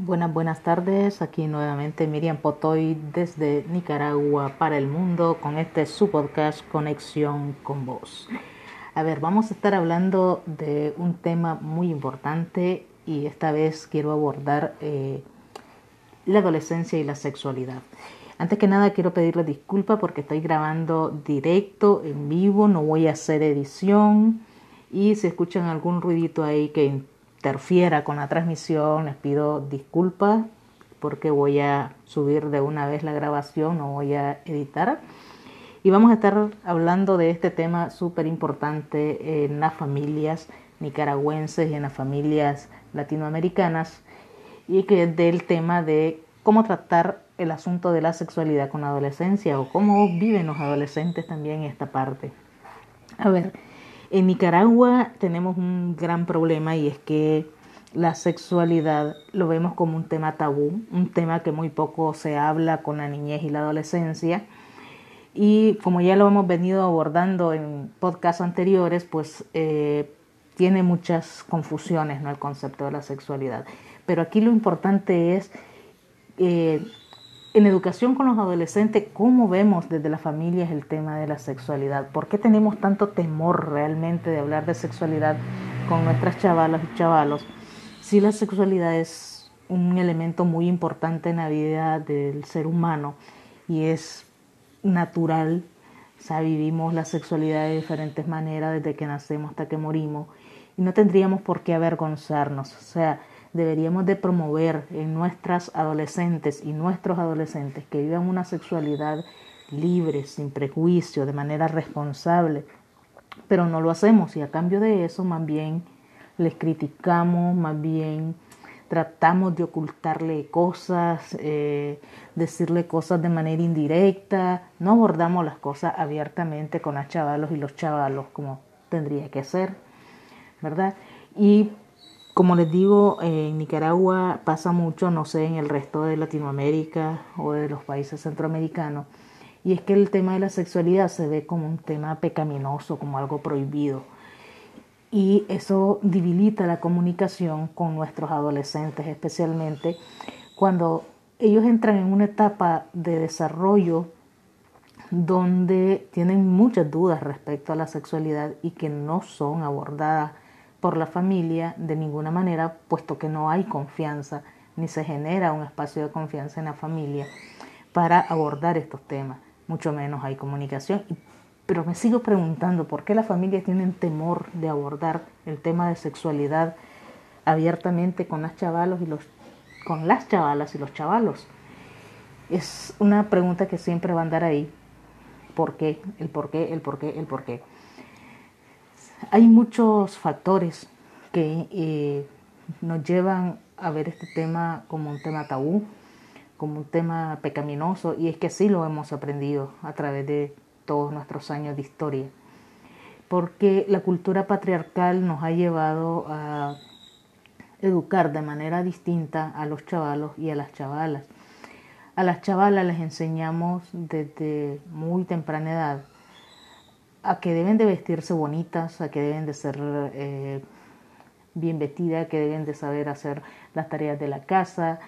Buenas, buenas tardes. Aquí nuevamente Miriam Potoy desde Nicaragua para el mundo con este su podcast Conexión con Vos. A ver, vamos a estar hablando de un tema muy importante y esta vez quiero abordar eh, la adolescencia y la sexualidad. Antes que nada quiero pedirle disculpas porque estoy grabando directo, en vivo, no voy a hacer edición y si escuchan algún ruidito ahí que interfiera con la transmisión, les pido disculpas porque voy a subir de una vez la grabación, no voy a editar. Y vamos a estar hablando de este tema súper importante en las familias nicaragüenses y en las familias latinoamericanas, y que del tema de cómo tratar el asunto de la sexualidad con la adolescencia o cómo viven los adolescentes también esta parte. A ver, en Nicaragua tenemos un gran problema y es que la sexualidad lo vemos como un tema tabú, un tema que muy poco se habla con la niñez y la adolescencia. Y como ya lo hemos venido abordando en podcasts anteriores, pues eh, tiene muchas confusiones ¿no? el concepto de la sexualidad. Pero aquí lo importante es eh, en educación con los adolescentes, ¿cómo vemos desde las familias el tema de la sexualidad? ¿Por qué tenemos tanto temor realmente de hablar de sexualidad con nuestras chavalas y chavalos? Si la sexualidad es un elemento muy importante en la vida del ser humano y es natural, o sea, vivimos la sexualidad de diferentes maneras desde que nacemos hasta que morimos y no tendríamos por qué avergonzarnos, o sea, deberíamos de promover en nuestras adolescentes y nuestros adolescentes que vivan una sexualidad libre, sin prejuicio, de manera responsable, pero no lo hacemos y a cambio de eso más bien les criticamos, más bien tratamos de ocultarle cosas, eh, decirle cosas de manera indirecta, no abordamos las cosas abiertamente con las chavalos y los chavalos como tendría que ser, ¿verdad? Y como les digo, en Nicaragua pasa mucho, no sé, en el resto de Latinoamérica o de los países centroamericanos, y es que el tema de la sexualidad se ve como un tema pecaminoso, como algo prohibido. Y eso debilita la comunicación con nuestros adolescentes, especialmente cuando ellos entran en una etapa de desarrollo donde tienen muchas dudas respecto a la sexualidad y que no son abordadas por la familia de ninguna manera, puesto que no hay confianza ni se genera un espacio de confianza en la familia para abordar estos temas, mucho menos hay comunicación. Pero me sigo preguntando por qué las familias tienen temor de abordar el tema de sexualidad abiertamente con las chavalos y los con las chavalas y los chavalos. Es una pregunta que siempre va a andar ahí. ¿Por qué? El por qué, el por qué, el por qué. Hay muchos factores que eh, nos llevan a ver este tema como un tema tabú, como un tema pecaminoso, y es que así lo hemos aprendido a través de todos nuestros años de historia, porque la cultura patriarcal nos ha llevado a educar de manera distinta a los chavalos y a las chavalas. A las chavalas les enseñamos desde muy temprana edad a que deben de vestirse bonitas, a que deben de ser eh, bien vestidas, que deben de saber hacer las tareas de la casa,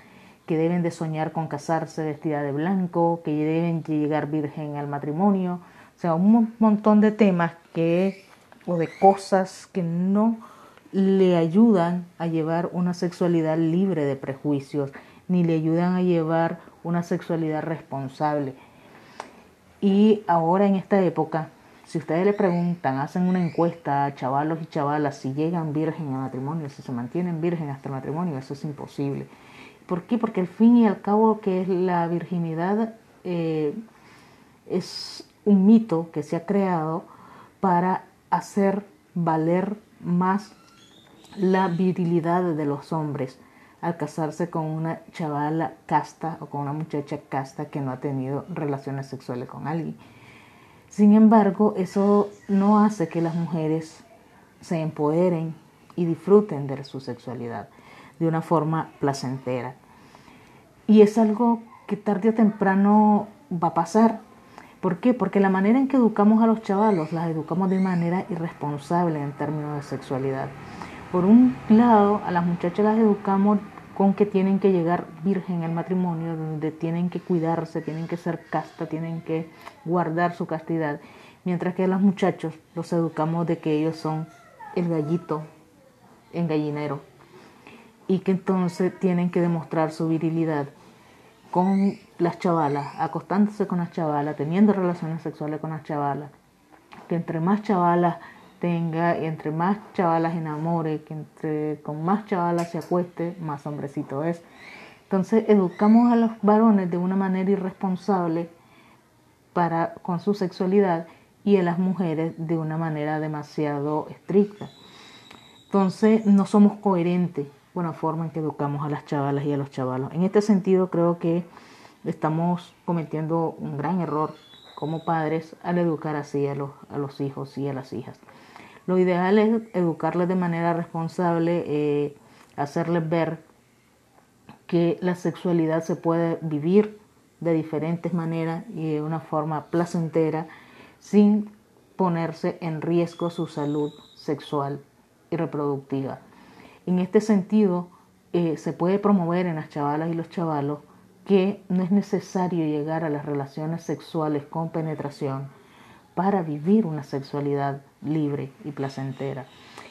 que deben de soñar con casarse vestida de blanco, que deben llegar virgen al matrimonio, o sea, un montón de temas que o de cosas que no le ayudan a llevar una sexualidad libre de prejuicios, ni le ayudan a llevar una sexualidad responsable. Y ahora en esta época si ustedes le preguntan, hacen una encuesta a chavalos y chavalas si llegan virgen al matrimonio, si se mantienen virgen hasta el matrimonio, eso es imposible. ¿Por qué? Porque al fin y al cabo que es la virginidad eh, es un mito que se ha creado para hacer valer más la virilidad de los hombres al casarse con una chavala casta o con una muchacha casta que no ha tenido relaciones sexuales con alguien. Sin embargo, eso no hace que las mujeres se empoderen y disfruten de su sexualidad de una forma placentera. Y es algo que tarde o temprano va a pasar. ¿Por qué? Porque la manera en que educamos a los chavalos las educamos de manera irresponsable en términos de sexualidad. Por un lado, a las muchachas las educamos con que tienen que llegar virgen al matrimonio, donde tienen que cuidarse, tienen que ser casta, tienen que guardar su castidad, mientras que a los muchachos los educamos de que ellos son el gallito en gallinero y que entonces tienen que demostrar su virilidad con las chavalas, acostándose con las chavalas, teniendo relaciones sexuales con las chavalas, que entre más chavalas tenga, y entre más chavalas enamore, que entre con más chavalas se acueste, más hombrecito es. Entonces educamos a los varones de una manera irresponsable para con su sexualidad y a las mujeres de una manera demasiado estricta. Entonces no somos coherentes con la forma en que educamos a las chavalas y a los chavalos. En este sentido creo que estamos cometiendo un gran error como padres al educar así a los, a los hijos y a las hijas. Lo ideal es educarles de manera responsable, eh, hacerles ver que la sexualidad se puede vivir de diferentes maneras y de una forma placentera sin ponerse en riesgo su salud sexual y reproductiva. En este sentido, eh, se puede promover en las chavalas y los chavalos que no es necesario llegar a las relaciones sexuales con penetración para vivir una sexualidad libre y placentera.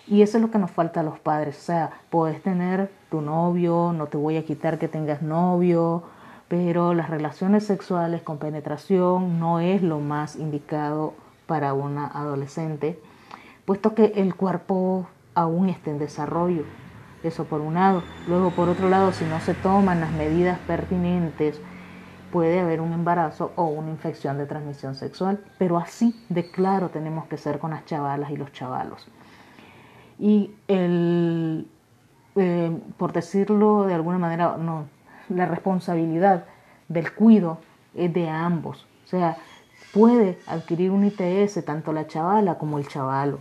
Y eso es lo que nos falta a los padres. O sea, puedes tener tu novio, no te voy a quitar que tengas novio, pero las relaciones sexuales con penetración no es lo más indicado para una adolescente, puesto que el cuerpo aún está en desarrollo. Eso por un lado. Luego, por otro lado, si no se toman las medidas pertinentes, puede haber un embarazo o una infección de transmisión sexual, pero así de claro tenemos que ser con las chavalas y los chavalos. Y el, eh, por decirlo de alguna manera, no, la responsabilidad del cuido es de ambos. O sea, puede adquirir un ITS tanto la chavala como el chavalo.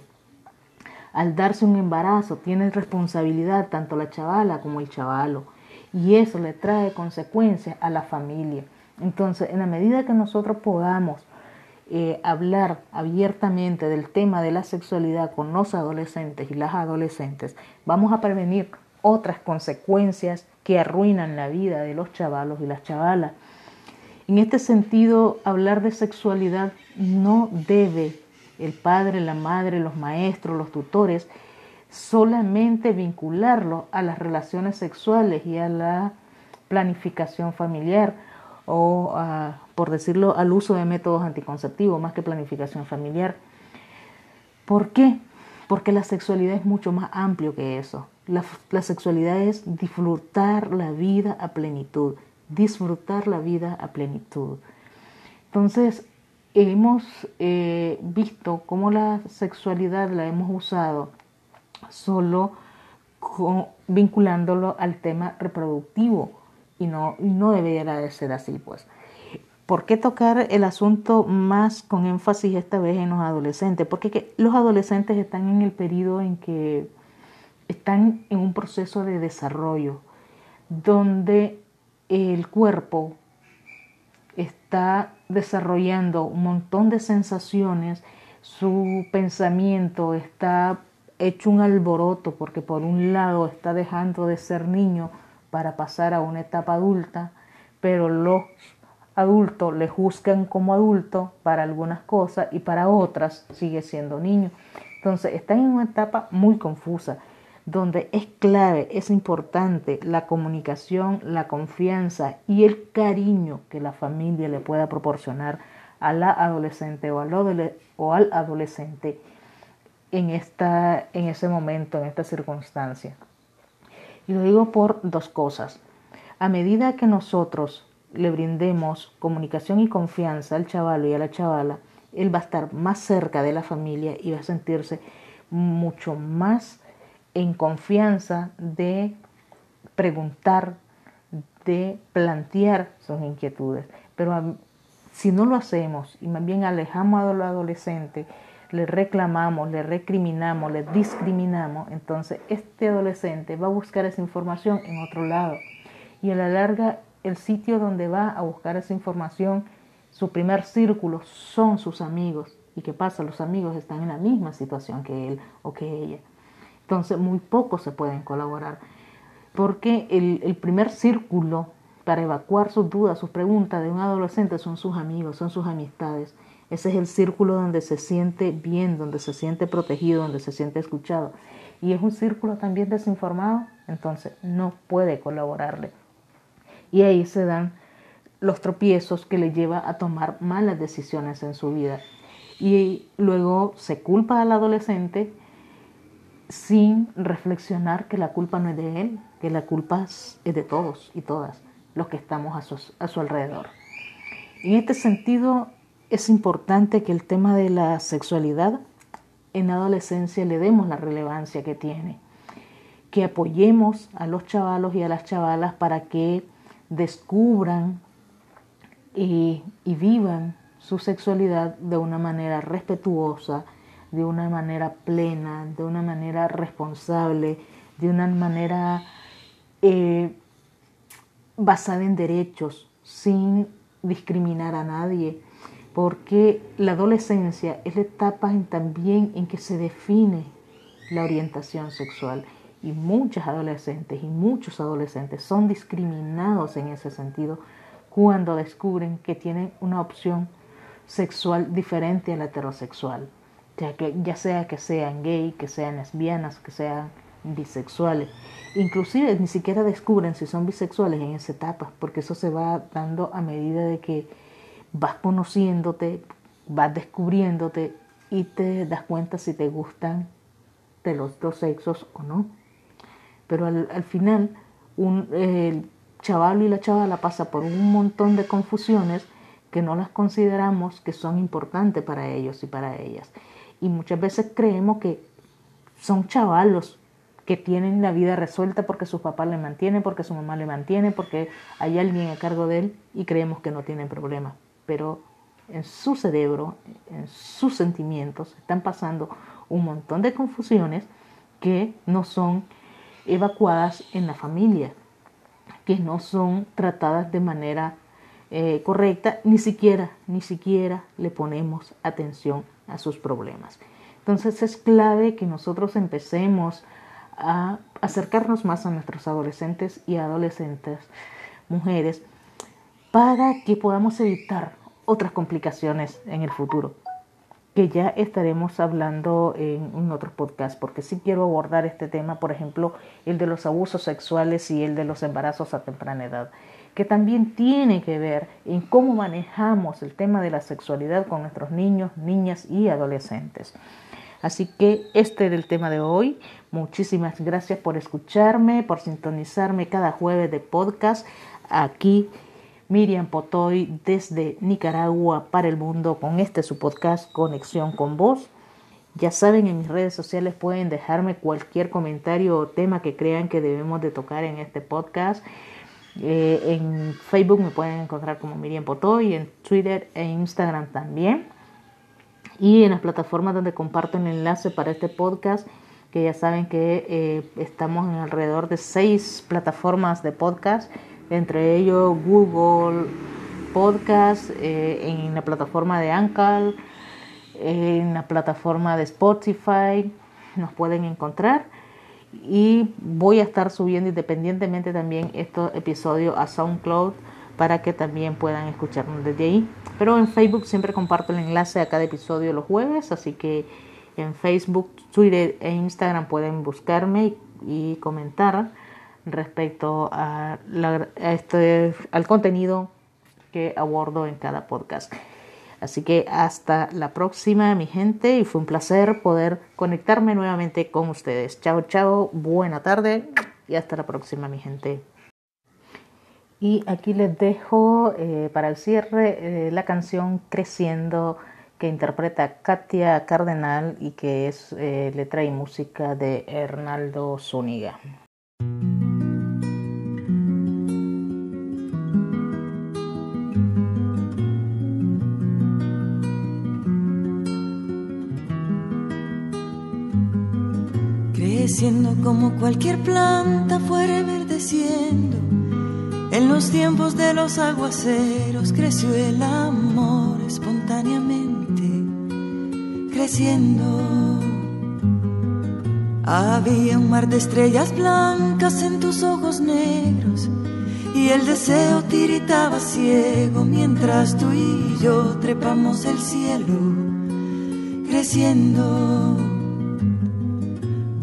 Al darse un embarazo, tiene responsabilidad tanto la chavala como el chavalo. Y eso le trae consecuencias a la familia. Entonces, en la medida que nosotros podamos eh, hablar abiertamente del tema de la sexualidad con los adolescentes y las adolescentes, vamos a prevenir otras consecuencias que arruinan la vida de los chavalos y las chavalas. En este sentido, hablar de sexualidad no debe el padre, la madre, los maestros, los tutores, solamente vincularlo a las relaciones sexuales y a la planificación familiar o, por decirlo, al uso de métodos anticonceptivos más que planificación familiar. ¿Por qué? Porque la sexualidad es mucho más amplio que eso. La, sexualidad es disfrutar la vida a plenitud, disfrutar la vida a plenitud. Entonces, hemos eh, visto cómo la sexualidad la hemos usado solo vinculándolo al tema reproductivo y no, no debería de ser así, pues. ¿Por qué tocar el asunto más con énfasis esta vez en los adolescentes? Porque los adolescentes están en el periodo en que están en un proceso de desarrollo, donde el cuerpo está desarrollando un montón de sensaciones, su pensamiento está hecho un alboroto porque por un lado está dejando de ser niño para pasar a una etapa adulta, pero los adultos le juzgan como adulto para algunas cosas y para otras sigue siendo niño. Entonces están en una etapa muy confusa donde es clave, es importante la comunicación, la confianza y el cariño que la familia le pueda proporcionar a la adolescente o al, adolescente en, esta, en ese momento, en esta circunstancia. Y lo digo por dos cosas. A medida que nosotros le brindemos comunicación y confianza al chaval y a la chavala, él va a estar más cerca de la familia y va a sentirse mucho más en confianza de preguntar, de plantear sus inquietudes. Pero si no lo hacemos y más bien alejamos a los adolescentes, le reclamamos, le recriminamos, le discriminamos, entonces este adolescente va a buscar esa información en otro lado. Y a la larga, el sitio donde va a buscar esa información, su primer círculo son sus amigos. ¿Y qué pasa? Los amigos están en la misma situación que él o que ella. Entonces, muy pocos se pueden colaborar. porque el, el primer círculo para evacuar sus dudas, sus preguntas de un adolescente son sus amigos, son sus amistades. Ese es el círculo donde se siente bien, donde se siente protegido, donde se siente escuchado. Y es un círculo también desinformado, entonces no puede colaborarle. Y ahí se dan los tropiezos que le lleva a tomar malas decisiones en su vida. Y luego se culpa al adolescente sin reflexionar que la culpa no es de él, que la culpa es de todos y todas los que estamos a su, a su alrededor. En este sentido, es importante que el tema de la sexualidad en adolescencia le demos la relevancia que tiene, que apoyemos a los chavalos y a las chavalas para que descubran y, y vivan su sexualidad de una manera respetuosa, de una manera plena, de una manera responsable, de una manera eh, basada en derechos, sin discriminar a nadie, porque la adolescencia es la etapa también en que se define la orientación sexual y muchas adolescentes y muchos adolescentes son discriminados en ese sentido cuando descubren que tienen una opción sexual diferente a la heterosexual, ya, que, ya sea que sean gay, que sean lesbianas, que sean bisexuales. Inclusive ni siquiera descubren si son bisexuales en esa etapa, porque eso se va dando a medida de que vas conociéndote, vas descubriéndote y te das cuenta si te gustan de los dos sexos o no. Pero al, final, un, el chaval y la chavala pasa por un montón de confusiones que no las consideramos que son importantes para ellos y para ellas. Y muchas veces creemos que son chavalos que tienen la vida resuelta porque su papá le mantiene, porque su mamá le mantiene, porque hay alguien a cargo de él y creemos que no tienen problemas pero en su cerebro, en sus sentimientos, están pasando un montón de confusiones que no son evacuadas en la familia, que no son tratadas de manera eh, correcta, ni siquiera, ni siquiera le ponemos atención a sus problemas. Entonces es clave que nosotros empecemos a acercarnos más a nuestros adolescentes y adolescentes, mujeres, para que podamos evitar otras complicaciones en el futuro, que ya estaremos hablando en un otro podcast, porque sí quiero abordar este tema, por ejemplo, el de los abusos sexuales y el de los embarazos a temprana edad, que también tiene que ver en cómo manejamos el tema de la sexualidad con nuestros niños, niñas y adolescentes. Así que este es el tema de hoy. Muchísimas gracias por escucharme, por sintonizarme cada jueves de podcast aquí Miriam Potoy desde Nicaragua para el mundo con este su podcast Conexión con Vos. Ya saben, en mis redes sociales pueden dejarme cualquier comentario o tema que crean que debemos de tocar en este podcast. Eh, en Facebook me pueden encontrar como Miriam Potoy, en Twitter e Instagram también. Y en las plataformas donde comparto el enlace para este podcast, que ya saben que eh, estamos en alrededor de seis plataformas de podcast entre ellos Google Podcast, eh, en la plataforma de Anchor, en la plataforma de Spotify, nos pueden encontrar. Y voy a estar subiendo independientemente también estos episodios a SoundCloud para que también puedan escucharnos desde ahí. Pero en Facebook siempre comparto el enlace a cada episodio los jueves, así que en Facebook, Twitter e Instagram pueden buscarme y comentar respecto a, este, al contenido que abordo en cada podcast. Así que hasta la próxima, mi gente, y fue un placer poder conectarme nuevamente con ustedes. Chao, chao, buena tarde y hasta la próxima, mi gente. Y aquí les dejo eh, para el cierre eh, la canción Creciendo que interpreta Katia Cardenal y que es eh, letra y música de Hernaldo Zúñiga. Creciendo como cualquier planta fuera verdeciendo. En los tiempos de los aguaceros creció el amor espontáneamente, creciendo. Había un mar de estrellas blancas en tus ojos negros y el deseo tiritaba ciego mientras tú y yo trepamos el cielo, creciendo.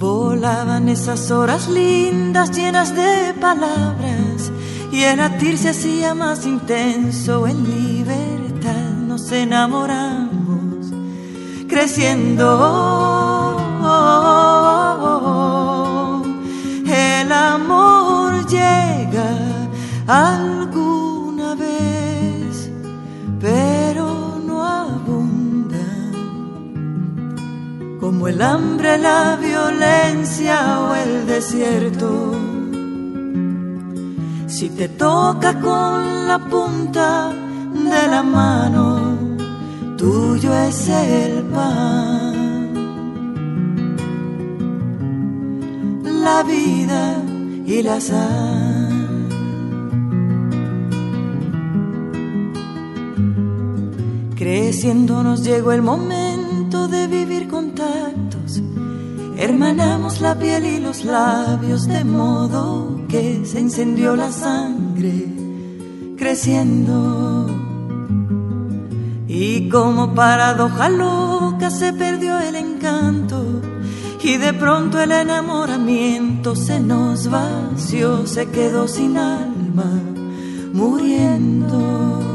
Volaban esas horas lindas llenas de palabras y el latir se hacía más intenso en libertad. Nos enamoramos, creciendo el amor llega alguna como el hambre, la violencia o el desierto. Si te toca con la punta de la mano, tuyo es el pan. la vida y la sal. Creciendo nos llegó el momento Hermanamos la piel y los labios de modo que se encendió la sangre creciendo. Y como paradoja loca se perdió el encanto y de pronto el enamoramiento se nos vació, se quedó sin alma, muriendo.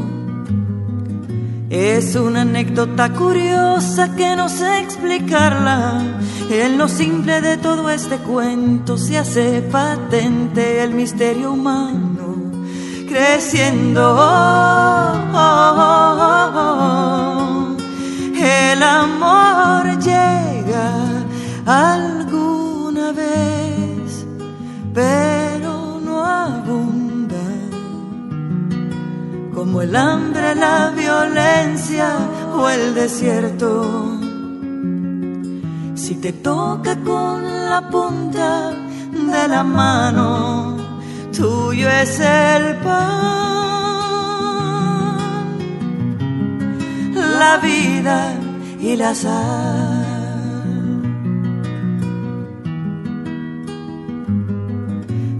Es una anécdota curiosa que no sé explicarla. En lo simple de todo este cuento se hace patente el misterio humano creciendo. el amor llega alguna vez, pero como el hambre, la violencia o el desierto. Si te toca con la punta de la mano, tuyo es el pan. La vida y la sal.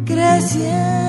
creciendo.